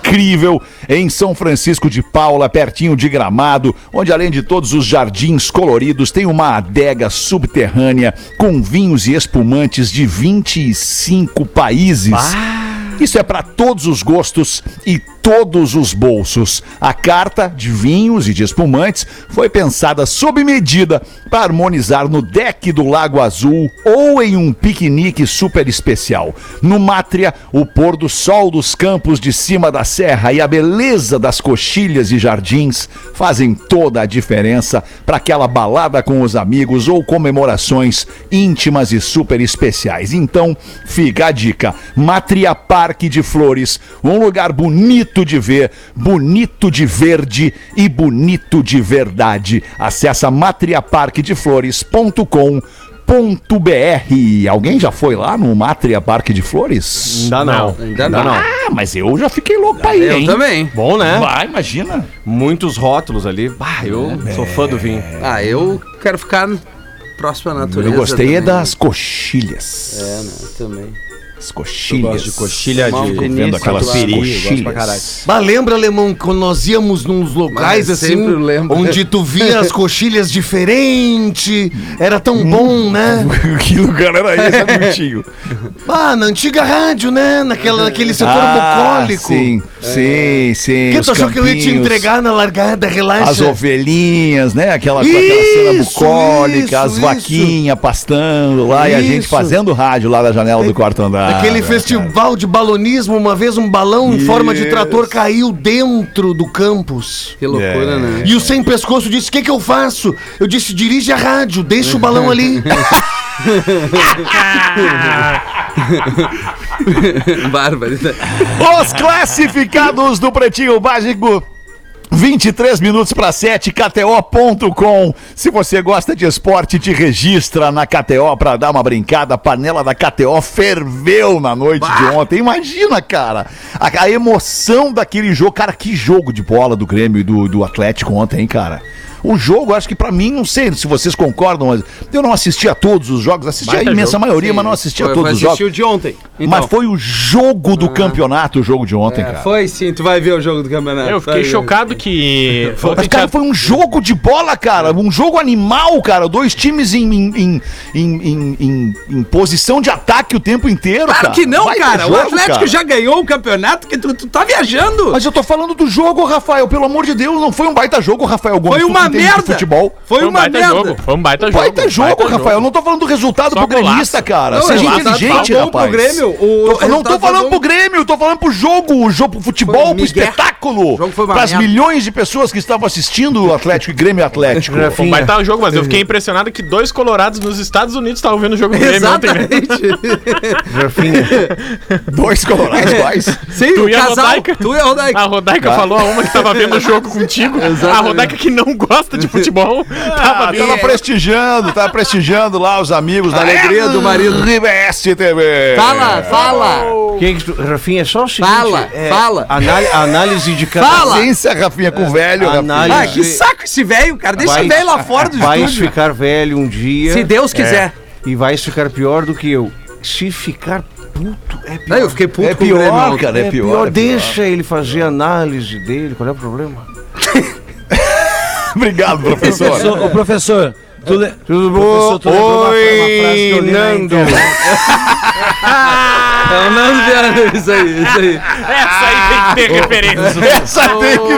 em São Francisco de Paula, pertinho de Gramado, onde além de todos os jardins coloridos, tem uma adega subterrânea com vinhos e espumantes de 25 países. Isso é para todos os gostos e todos os bolsos. A carta de vinhos e de espumantes foi pensada sob medida para harmonizar no deck do Lago Azul ou em um piquenique super especial. No Mátria, o pôr do sol dos campos de cima da serra e a beleza das coxilhas e jardins fazem toda a diferença para aquela balada com os amigos ou comemorações íntimas e super especiais. Então, fica a dica: Matria Parque de Flores, um lugar bonito de ver, bonito de verde e bonito de verdade. Acesse matriaparquedeflores.com Alguém já foi lá no Mátria Parque de Flores? Ainda não. Ainda não. Ah, mas eu já fiquei louco pra ir, Eu hein? também. Bom, né? Vai, imagina. Muitos rótulos ali. Ah, eu sou fã do vinho. Ah, eu quero ficar próximo à natureza. Eu gostei é também. das coxilhas. É, né? Também. As coxilhas. gosto de coxilha Mal de... Vendo aquelas. Eu pra caralho. coxilhas. Bah, lembra, Alemão, quando nós íamos nos locais Mas assim, onde tu via as coxilhas diferentes, era tão bom, né? que lugar era esse, Agostinho? Ah, na antiga rádio, né? Naquela, naquele setor bucólico. Ah, Sim, sim, sim. Que tu achou que eu ia te campinhos, entregar na largada, relaxa. As ovelhinhas, né? Aquela, aquela cena Isso, bucólica, isso, as isso. vaquinhas pastando lá e a gente Isso. fazendo rádio lá da janela do quarto andar. Aquele festival de balonismo, uma vez um balão em forma de trator caiu dentro do campus. Que loucura, É. né? E o sem pescoço disse: O que, que eu faço? Eu disse: dirige a rádio, deixa o balão ali. Bárbaro. Os classificados do Pretinho Básico. 23 minutos para 7, KTO.com. Se você gosta de esporte, te registra na KTO para dar uma brincada. A panela da KTO ferveu na noite de ontem. Imagina, cara, a, a emoção daquele jogo. Cara, que jogo de bola do Grêmio e do, do Atlético ontem, hein, cara? O jogo, acho que pra mim, não sei se vocês concordam, mas eu não assisti a todos os jogos, assisti a Baita imensa jogo. maioria, mas não assisti a Foi- todos os foi jogos. o de ontem. Mas foi o jogo do campeonato, o jogo de ontem, É, cara. foi sim, tu vai ver o jogo do campeonato. Eu fiquei Vai chocado que. Mas, ontem cara, foi um jogo de bola, cara. Um jogo animal, cara. Dois times em, em, em, em, em- em- em posição de ataque o tempo inteiro, Claro cara. que não, Baita cara. o jogo, Atlético cara. já ganhou o campeonato, que tu, tu tá viajando. Mas eu tô falando do jogo, Rafael. Pelo amor de Deus, não foi um baita jogo, Rafael Gomes. Foi tu uma merda. futebol. Foi Foi um uma baita merda. jogo. Foi um baita jogo. Baita jogo, baita Rafael. Eu não tô falando do resultado Só pro gremista, cara. Não, Seja o resultado inteligente, tá bom pro rapaz. Grêmio, o Tô- eu não tô falando tá pro. Grêmio, eu tô falando pro jogo, o jogo pro futebol, Foi pro Miguel. espetáculo. O jogo foi uma Pras merda. milhões de pessoas que estavam assistindo o Atlético e Grêmio Atlético. Foi um baita jogo, mas eu fiquei impressionado que dois colorados nos Estados Unidos estavam vendo o jogo do Grêmio ontem? Exatamente. Rafinha, Dois colorados quais. Sim, Tu o e a casal. Rodaica? Tu e a Rodaica. A Rodaica falou a uma que tava vendo o jogo contigo. A Rodaica que não gosta de futebol. tava Ah, tava prestigiando, tava prestigiando lá os amigos da alegria do marido. RBS TV. Fala, fala. quem que tu, Rafinha, é só o seguinte. Fala, é, fala. anál- análise de cada Fala. Paciência, Rafinha, com o velho, Rafinha. Análise- Ah, que saco esse velho, cara. Deixa Vai- esse velho lá fora do Vais estúdio. ficar velho um dia. Se Deus quiser. E vais ficar pior do que eu. Se ficar puto, é pior. Não, eu fiquei puto É com o Grêmio pior, ontem. cara, é, É pior. pior, é pior. deixa ele fazer análise dele. Qual é o problema? Obrigado, professor. Professor, ô, professor, tu le... Tudo Professor, tu lembrou uma, uma frase que eu Oi, li na Nando. É o Nando Viana, isso aí, isso aí. Essa aí tem que ter referência. Essa tem que,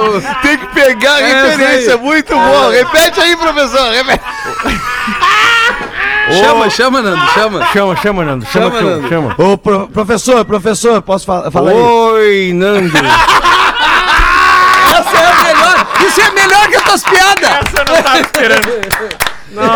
tem que pegar a Essa referência, aí. muito bom. Repete aí, professor. repete. Chama, chama, Nando, chama. Chama, chama, Nando. Chama, Chama, chama. Nando. chama. Ô, pro- professor, professor, posso fa falar aí? Oi, Nando. Essa é a melhor. Isso é melhor que as tuas piadas. Essa eu não tava esperando.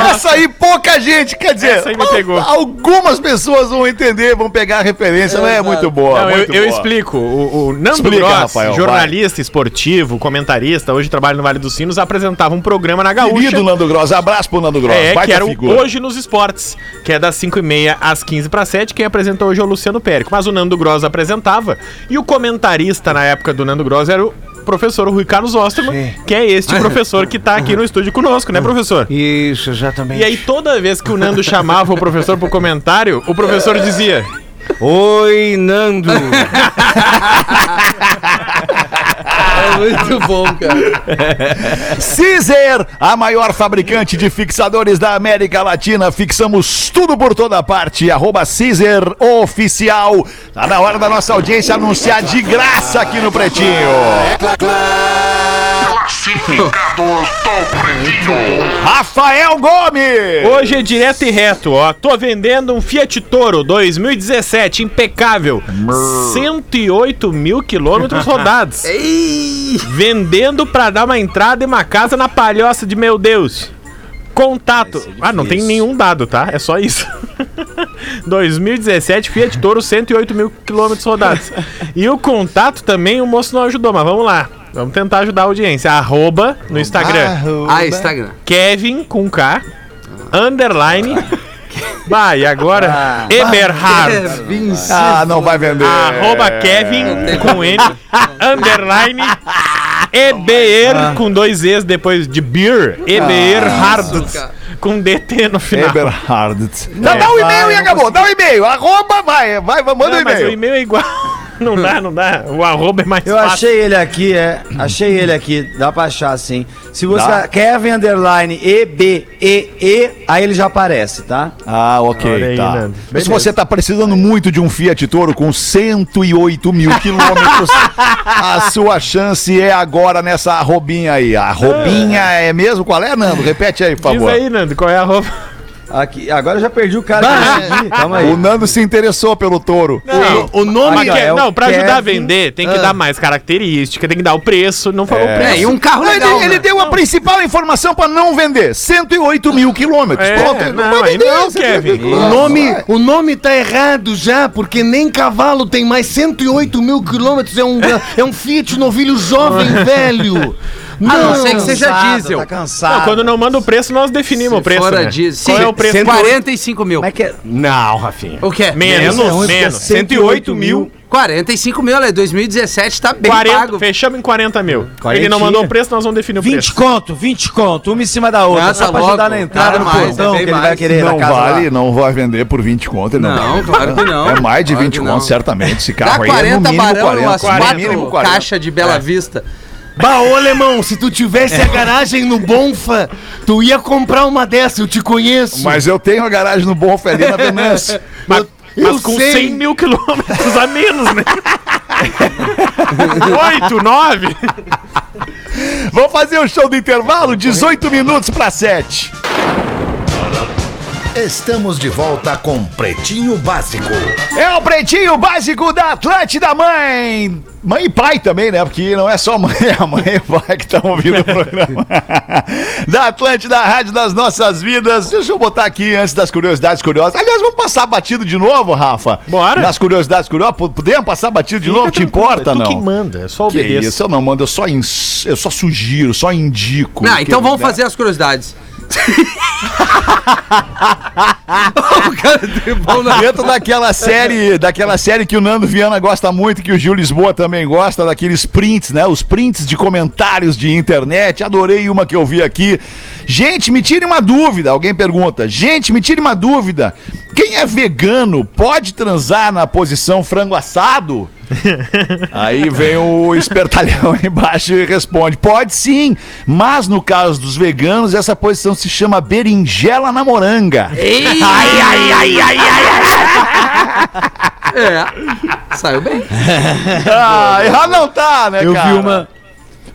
Essa aí pouca gente, quer dizer, Essa aí me pegou. al- algumas pessoas vão entender, vão pegar a referência, não é Exato. muito boa. Não, eu, muito eu boa. explico. O, o Nando Explica, Gross, Rafael, vai. jornalista esportivo, comentarista, hoje trabalha no Vale dos Sinos, apresentava um programa na Gaúcha. Querido Nando Gross, abraço pro Nando Gross. É, baita que era figura. Hoje nos Esportes, que é das 5h30 às 15 para 7. Quem apresentou hoje é o Luciano Périco. Mas o Nando Gross apresentava. E o comentarista na época do Nando Gross era o professor Rui Carlos Osterman, que é este professor que tá aqui no estúdio conosco, né, professor? Isso, exatamente. E aí, toda vez que o Nando chamava o professor pro comentário, o professor dizia: Oi, Nando. É muito bom, cara. Caesar, a maior fabricante de fixadores da América Latina. Fixamos tudo por toda parte. Arroba Caesar Oficial. Tá na hora da nossa audiência anunciar de graça aqui no Pretinho. Rafael Gomes. Hoje é direto e reto, ó. Tô vendendo um Fiat Toro 2017, impecável. 108 mil quilômetros rodados. Vendendo pra dar uma entrada e uma casa na palhoça de meu Deus. Contato. Ah, não tem nenhum dado, tá? É só isso. 2017 Fiat Toro 108 mil quilômetros rodados. E o contato também o moço não ajudou, mas vamos lá. Vamos tentar ajudar a audiência. Arroba no Instagram. Ah, Instagram. Kevin com K, underline, Vai, e agora? Eberhard. Ah, não vai vender. Arroba Kevin com N, underline, EBR com dois E's depois de beer, Eberhard com DT no final. Eberhard. Dá, dá o e-mail e acabou. Dá o e-mail. Arroba, vai, vai, manda o Não, mas o e-mail. e-mail é igual. Não dá, não dá. O arroba é mais Eu fácil. achei ele aqui, é. Achei ele aqui. Dá pra achar sim. Se você. Dá? Kevin Underline E-B-E-E, aí ele já aparece, tá? Ah, ok, aí, tá. Se você tá precisando muito de um Fiat Toro com 108 mil quilômetros, a sua chance é agora nessa arrobinha aí. A arrobinha é mesmo? Qual é, Nando? Repete aí, por Diz favor. aí, Nando, qual é a arroba? Aqui, agora eu já perdi o cara que eu segui. Calma aí. O Nando se interessou pelo touro. Não, O nome Aqui, ó, que- é o não, pra ajudar a Kevin- vender, tem que dar mais característica, tem que dar o preço, não falou o É, preço. e um carro Não, legal, ele, ele né? deu a principal informação pra não vender. 108 mil quilômetros. É, Pronto, não, aí vender, não, 108 Kevin. O nome, o nome tá errado já, porque nem cavalo tem mais 108 mil quilômetros. É um, é um Fiat novilho jovem, velho. A não ser que seja Cansado, diesel. Tá cansado. Não, quando não manda o preço, nós definimos o preço. Fora né? diesel. Qual Sim, é o preço? 45 mil. Como é que é? Não, Rafinha. O quê? Menos, Menos, menos. 108 mil. 45 mil, né? 2017 tá bem 40, pago. fechamos em 40 mil. Ele Quarentinha. não mandou o preço, nós vamos definir o 20 preço. conto, 20 conto, uma em cima da outra. Não, só pra louco. ajudar na entrada no mais, portão é que ele vai querer Não casa vale, lá. não vai vender por 20 conto. Ele não, Não, vai. claro que não. É mais de Claro 20 que conto, não. certamente. Esse Dá carro aí é no 40 mínimo barão 40. umas no quatro mínimo 40. caixas de Bela Vista. Bah, ô alemão, se tu tivesse a garagem no Bonfa, tu ia comprar uma dessa, eu te conheço. Mas eu tenho a garagem no Bonfa ali na Venâncio. Mas, eu mas com sei. 100 mil quilômetros a menos, né? 8, 9. Vamos fazer o show do intervalo, 18 minutos para 7. Estamos de volta com Pretinho Básico. É o pretinho básico da Atlântida Mãe. Mãe e pai também, né? Porque não é só mãe, é a mãe e o pai que estão ouvindo o programa. da Atlântida, a rádio das nossas vidas. Deixa eu botar aqui antes das curiosidades curiosas. Aliás, vamos passar batido de novo, Rafa? Bora. Nas curiosidades curiosas. Podemos passar batido de novo? Te importa, é tu não? que manda, é só Que obedeço. isso, eu não mando, eu só, ins- eu só sugiro, só indico. Não, então vamos fazer as curiosidades. O cara dribou na... Dentro daquela série, daquela série que o Nando Viana gosta muito, que o Gil Lisboa também gosta, daqueles prints, né? Os prints de comentários de internet. Adorei uma que eu vi aqui. Gente, me tire uma dúvida. Alguém pergunta. Gente, me tire uma dúvida. Quem é vegano pode transar na posição frango assado? Aí vem o espertalhão embaixo e responde: pode sim, mas no caso dos veganos, essa posição se chama berinjela na moranga. Ai, ai, ai, ai, ai, É, saiu bem. Ah, errado não tá, né, Eu cara? vi uma.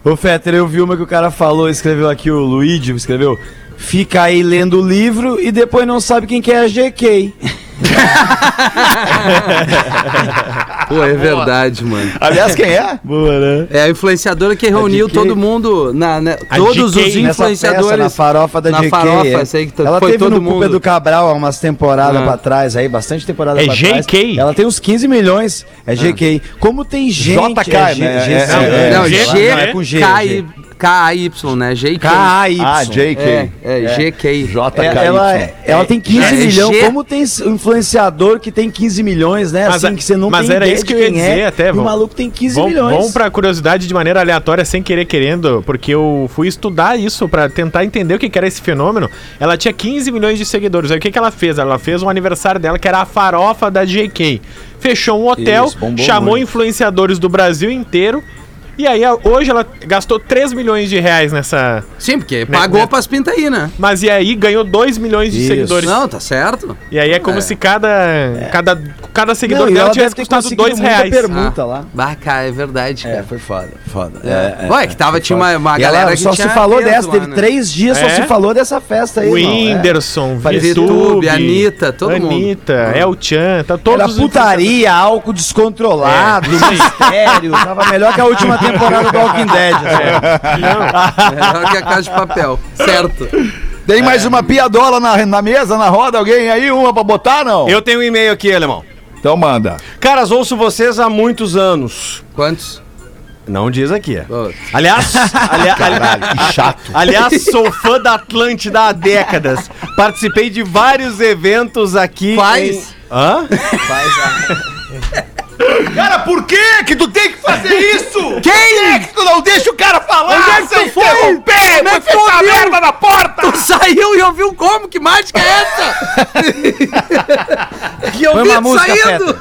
Ô, Fetter, eu vi uma que o cara falou, escreveu aqui, o Luigi escreveu. Fica aí lendo o livro e depois não sabe quem que é a GK. Pô, é verdade, mano. Aliás, quem é? Boa, né? É a influenciadora que reuniu GK. todo mundo, na, né, todos GK os nessa influenciadores. na farofa da na GK. farofa, é. sei que to- ela foi teve todo no Cuba mundo. do Cabral há umas temporadas Ah. pra trás aí, bastante temporada É pra trás. GK? Ela tem uns 15 milhões, é GK. Como tem gente... JK, é G- né? G- É, é, Não, G- G, não, é com G, K, G. Y, né? G, K. K-A-Y. Ah, JK. É, é, GK. JK. É, ela, ela tem 15 É, milhões. G- Como tem influenciador que tem 15 milhões, né? Mas assim, a- que você não mas tem era ideia isso de que eu ia quem dizer é, até, E o vamos- maluco tem 15 Vamos, milhões. vamos pra curiosidade de maneira aleatória, sem querer querendo, porque eu fui estudar isso pra tentar entender o que que era esse fenômeno. Ela tinha 15 milhões de seguidores. Aí o que, que ela fez? Ela fez um aniversário dela que era a farofa da GK. Fechou um hotel, Isso, chamou muito. influenciadores do Brasil inteiro. E aí hoje ela gastou 3 milhões de reais nessa. Sim, porque pagou né? pras pintas aí, né? Mas e aí ganhou 2 milhões de Isso. seguidores. Não, tá certo. E aí é como É. se cada, cada, cada seguidor Não, dela ela tivesse custado conseguido 2 muita reais. permuta lá. Bah, cara, é verdade, É, cara. foi foda, foda. É. Ué, que tava, tinha uma, uma galera ela que só tinha se falou dessa, lá, teve né? três dias, só É? se falou dessa festa aí. É. Whindersson, Parecia VTube, Anitta, todo mundo. Anitta, El Chan, tá todos Era putaria, álcool descontrolado, É, mistério. Tava melhor que a última temporada do Walking Dead. assim. Melhor que a casa de papel. Certo. Tem mais uma piadola na, na mesa, na roda? Alguém aí? Uma pra botar, não? Eu tenho um e-mail aqui, alemão. Então manda. Caras, ouço vocês há muitos anos. Quantos? Não diz aqui. Ô, Aliás, ali- ali- Caralho, que chato. aliás, sou fã da Atlântida há décadas. Participei de vários eventos aqui. Quais? em- Hã? Cara, por que que tu tem que fazer isso? Quem? É que tu não deixa o cara falar Onde é que sem tu foi? interromper? Como é que tu merda na porta! Tu saiu e ouviu como? Que mágica é essa? que eu vi uma música, saindo.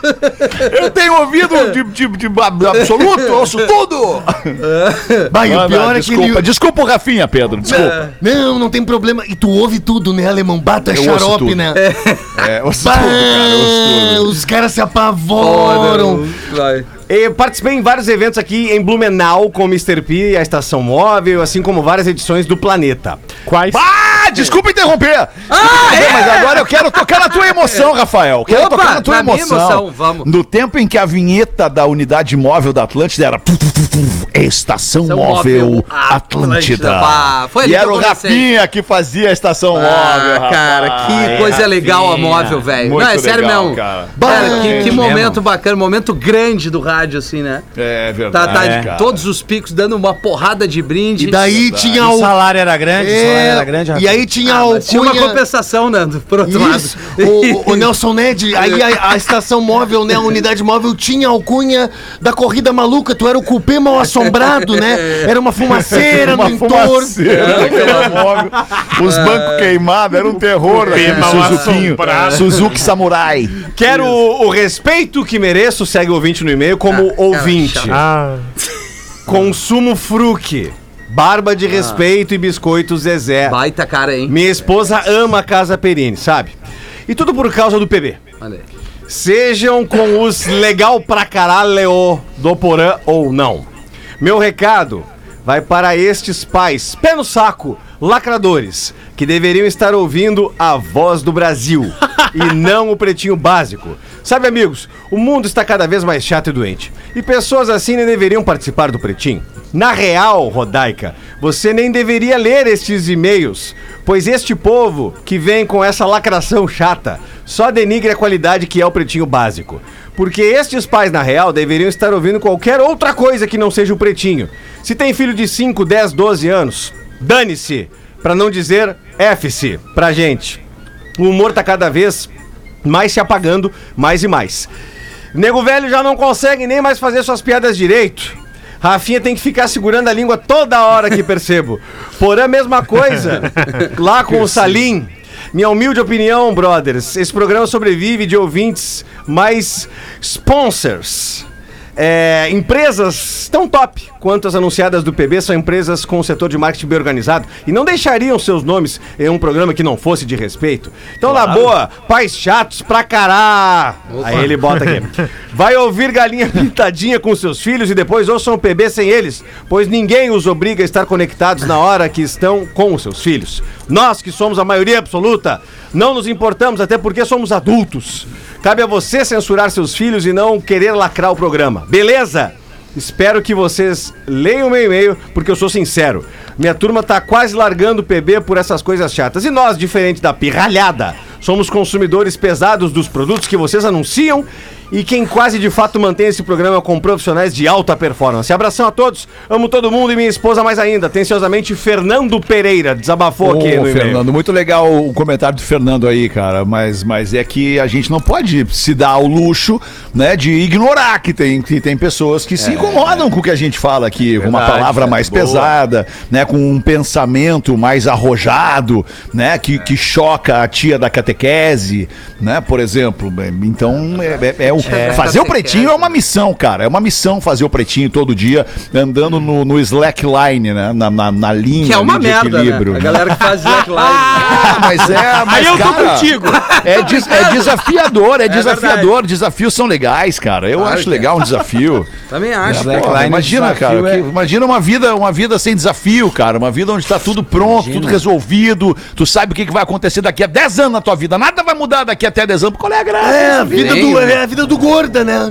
Eu tenho ouvido de, de, de absoluto, eu ouço tudo! Bah, e o pior é que desculpa, ele... desculpa o Rafinha, Pedro, desculpa. Não, não tem problema. E tu ouve tudo, né, alemão? Bata Eu xarope, né? É, ouço Bah, tudo, cara, ouço tudo. os caras se apavoram. Vai. Eu participei em vários eventos aqui em Blumenau com o Mr. P, a Estação Móvel, assim como várias edições do Planeta. Quais? Ah, desculpa interromper! Ah, é? Mas agora eu quero tocar na tua emoção, Rafael. Quero Opa, tocar na tua na minha emoção. emoção, vamos. No tempo em que a vinheta da unidade móvel da Atlântida era Estação Estação Móvel Móvel Atlântida. Atlântida. Bah, foi ali e era o. Rafinha que fazia a Estação Móvel. Ah, cara, rapaz. que coisa legal a móvel, velho. Não, é sério legal, mesmo. cara. Cara, que, que Mesmo. momento bacana, momento grande do rádio, assim, né? É Tá, verdade. tá cara. todos os picos dando uma porrada de brinde. E daí tinha O o... salário era grande, o salário era grande. É, Rafinha. e aí tinha Ah, o tinha uma compensação, Nando, por outro Isso, lado. o, o Nelson Ned, aí a, a estação móvel, né, a unidade móvel tinha a alcunha da corrida maluca, tu era o cupê mal assombrado, né? Era uma fumaceira Uma no entorno. fumaceira naquela móvel. Os bancos queimados, era um terror Suzuquinho. assombrado. Suzuki Samurai. Quero o, o respeito que mereço, segue o ouvinte no e-mail, como ouvinte. Ah, Consumo fruque. Barba de respeito e biscoito Zezé. Baita cara, hein? Minha esposa ama a Casa Perini, sabe? E tudo por causa do PB. Olha aí. Sejam com os legal pra caralho do Porã ou não. Meu recado vai para estes pais, pé no saco, lacradores, que deveriam estar ouvindo a voz do Brasil e não o pretinho básico. Sabe, amigos, o mundo está cada vez mais chato e doente. E pessoas assim nem deveriam participar do pretinho. Na real, Rodaica, você nem deveria ler estes e-mails, pois este povo que vem com essa lacração chata só denigre a qualidade que é o pretinho básico. Porque estes pais, na real, deveriam estar ouvindo qualquer outra coisa que não seja o pretinho. Se tem filho de 5, 10, 12 anos, dane-se, pra não dizer F-se pra gente. O humor tá cada vez mais se apagando, mais e mais. Nego velho já não consegue nem mais fazer suas piadas direito. Rafinha tem que ficar segurando a língua toda hora que percebo. Porém, a mesma coisa lá com o Salim. Minha humilde opinião, brothers, esse programa sobrevive de ouvintes mais sponsors. É, empresas tão top quanto as anunciadas do PB são empresas com o setor de marketing bem organizado e não deixariam seus nomes em um programa que não fosse de respeito. Então, na boa, pais chatos pra cará. Aí ele bota aqui. Vai ouvir galinha pintadinha com seus filhos e depois ouçam o PB sem eles, pois ninguém os obriga a estar conectados na hora que estão com os seus filhos. Nós, que somos a maioria absoluta, não nos importamos, até porque somos adultos. Cabe a você censurar seus filhos e não querer lacrar o programa. Beleza? Espero que vocês leiam meu e-mail, porque eu sou sincero. Minha turma tá quase largando o PB por essas coisas chatas. E nós, diferente da pirralhada, somos consumidores pesados dos produtos que vocês anunciam e quem quase de fato mantém esse programa com profissionais de alta performance. Abração a todos, amo todo mundo e minha esposa mais ainda. Atenciosamente, Fernando Pereira, desabafou aqui Ô, no. Fernando, muito legal o comentário do Fernando aí, cara, mas, mas é que a gente não pode se dar ao luxo, né, de ignorar que tem, que tem pessoas que se incomodam com o que a gente fala aqui, com uma palavra né? mais Boa. pesada, né, com um pensamento mais arrojado, né, que, que choca a tia da catequese, né, por exemplo. Então, é, é- é o, fazer o pretinho é uma missão, cara, é uma missão fazer o pretinho todo dia, andando no, no slackline, né, na, na, na linha Que é uma merda, equilíbrio. né? A galera que faz slackline. Ah, mas é. Mas, Aí eu tô cara, contigo. É, des- é desafiador, é, desafiador. verdade. Desafios são legais, cara. Eu Claro acho que legal um desafio. Também acho. Porra, Slackline, imagina, desafio cara. é- que- imagina uma vida, uma vida sem desafio, cara. Uma vida onde tá tudo pronto, tudo resolvido. Tu sabe o que, que vai acontecer daqui a 10 anos na tua vida. Nada vai mudar daqui até 10 anos. Qual é a graça? É, a vida, Bem, do, né? é a vida do gorda, né?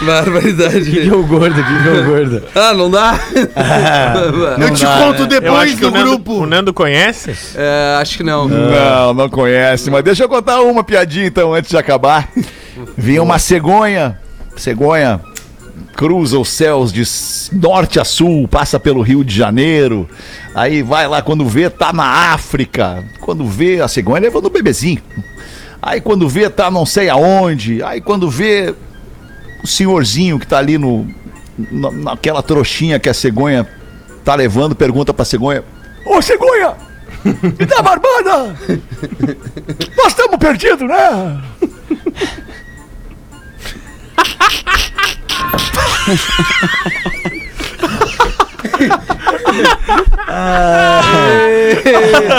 Barbaridade. Que é o gordo, que é o gordo. Ah, não dá? Eu te dá, conto né? depois do o Nando, grupo. o Nando conhece. É, acho que não. Não, não conhece. Mas deixa eu contar uma piadinha então, antes de acabar. Vinha uma cegonha. Cegonha. cruza os céus de norte a sul, passa pelo Rio de Janeiro, aí vai lá, quando vê, tá na África, quando vê, a cegonha levando o bebezinho. Aí quando vê, tá não sei aonde, aí quando vê o senhorzinho que tá ali no, na- naquela trouxinha que a cegonha tá levando, pergunta pra cegonha: Ô cegonha, me dá barbada! Nós estamos perdidos, né?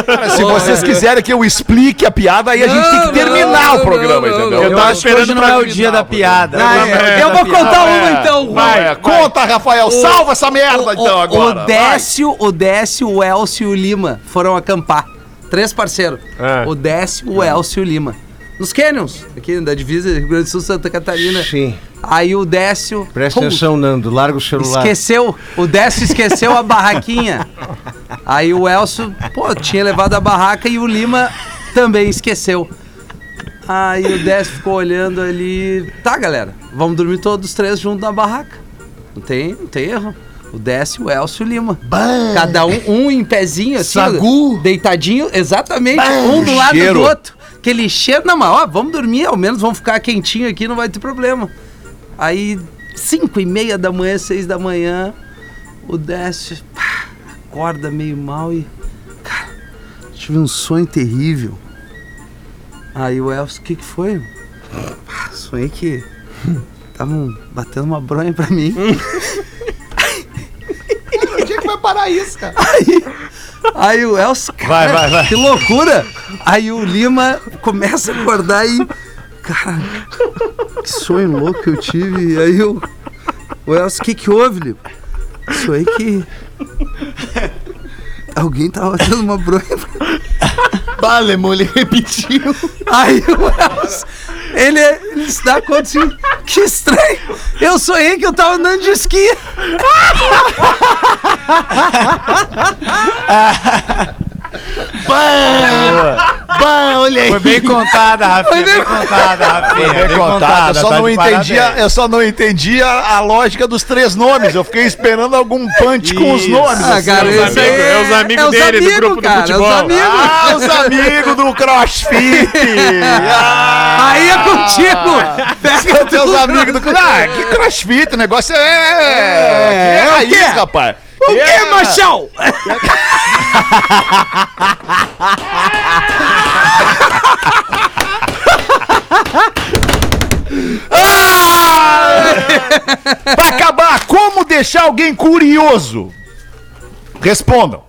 Cara, se vocês quiserem que eu explique a piada, aí a gente tem que terminar o programa, entendeu? Eu acho que hoje não é o dia da piada. eu vou contar uma então. Vai, é, conta, Rafael, salva essa merda então o, agora. O Décio, o Décio, o Elcio e o Lima foram acampar. Três parceiros. É. O Décio, o Elcio e o Lima. Nos Canyons, aqui da divisa Rio Grande do Sul, Santa Catarina. Sim. Aí o Décio. Presta atenção, Nando. Larga o celular. Esqueceu. O Décio esqueceu a barraquinha. Aí o Elcio, pô, tinha levado a barraca e o Lima também esqueceu. Aí o Décio ficou olhando ali. Tá, galera, vamos dormir todos os três juntos na barraca. Não tem, não tem erro. O Décio, o Elcio e o Lima. Cada um, um em pezinho, assim, Sagu. deitadinho, exatamente, um do lado cheiro. do outro. Aquele cheiro, não, mas ó, vamos dormir, ao menos vamos ficar quentinho aqui, não vai ter problema. Aí, cinco e meia da manhã, seis da manhã, o Décio pá, acorda meio mal e. Cara, tive um sonho terrível. Aí o Elcio, o que que foi? "Ah, sonhei que estavam batendo uma bronha pra mim. Onde é que vai parar isso, cara? Aí o Elcio, cara, Vai, vai, vai. que loucura! Aí o Lima começa a acordar e. Cara, que sonho louco que eu tive. E aí o. O Elcio, o que que houve, Lima? Sonhei que. Alguém tava batendo uma bronha. Vale, ele repetiu. Aí o Elcio, ele, ele se dá conta assim, que estranho! Eu sonhei que eu tava andando de esqui! Bah, olha aí. Foi bem contada, Rafinha. Bem contada, Rafinha. Bem contada, eu só, tá não entendi, parabéns. eu só não entendi a, a lógica dos três nomes. Eu fiquei esperando algum punch com os nomes. Ah, assim. cara, os esse aí amigos- é os amigos é os dele do grupo do cara, futebol. É os amigos. Ah, os amigos do CrossFit! Ah, Aí é contigo! Pega teus amigos do Ah, que CrossFit, o negócio é. É, é o raiz, quê? rapaz. O É. que, machão? Pra acabar, como deixar alguém curioso? Respondam.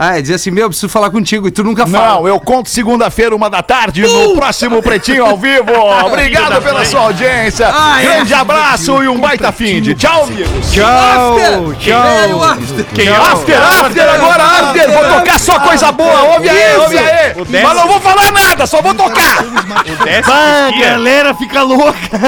Ah, é dizer assim, meu, eu preciso falar contigo e tu nunca fala. Não, eu conto segunda-feira, uma da tarde, no próximo Pretinho ao vivo. Obrigado pela sua audiência. Ah, é. Grande abraço e um baita fim de. Tchau, amigos. Tchau, tchau. After. Quem after, after, agora after. Vou tocar só coisa boa. Ouve aí, ouve aí. Mas não vou falar nada, só vou tocar. O galera fica louca.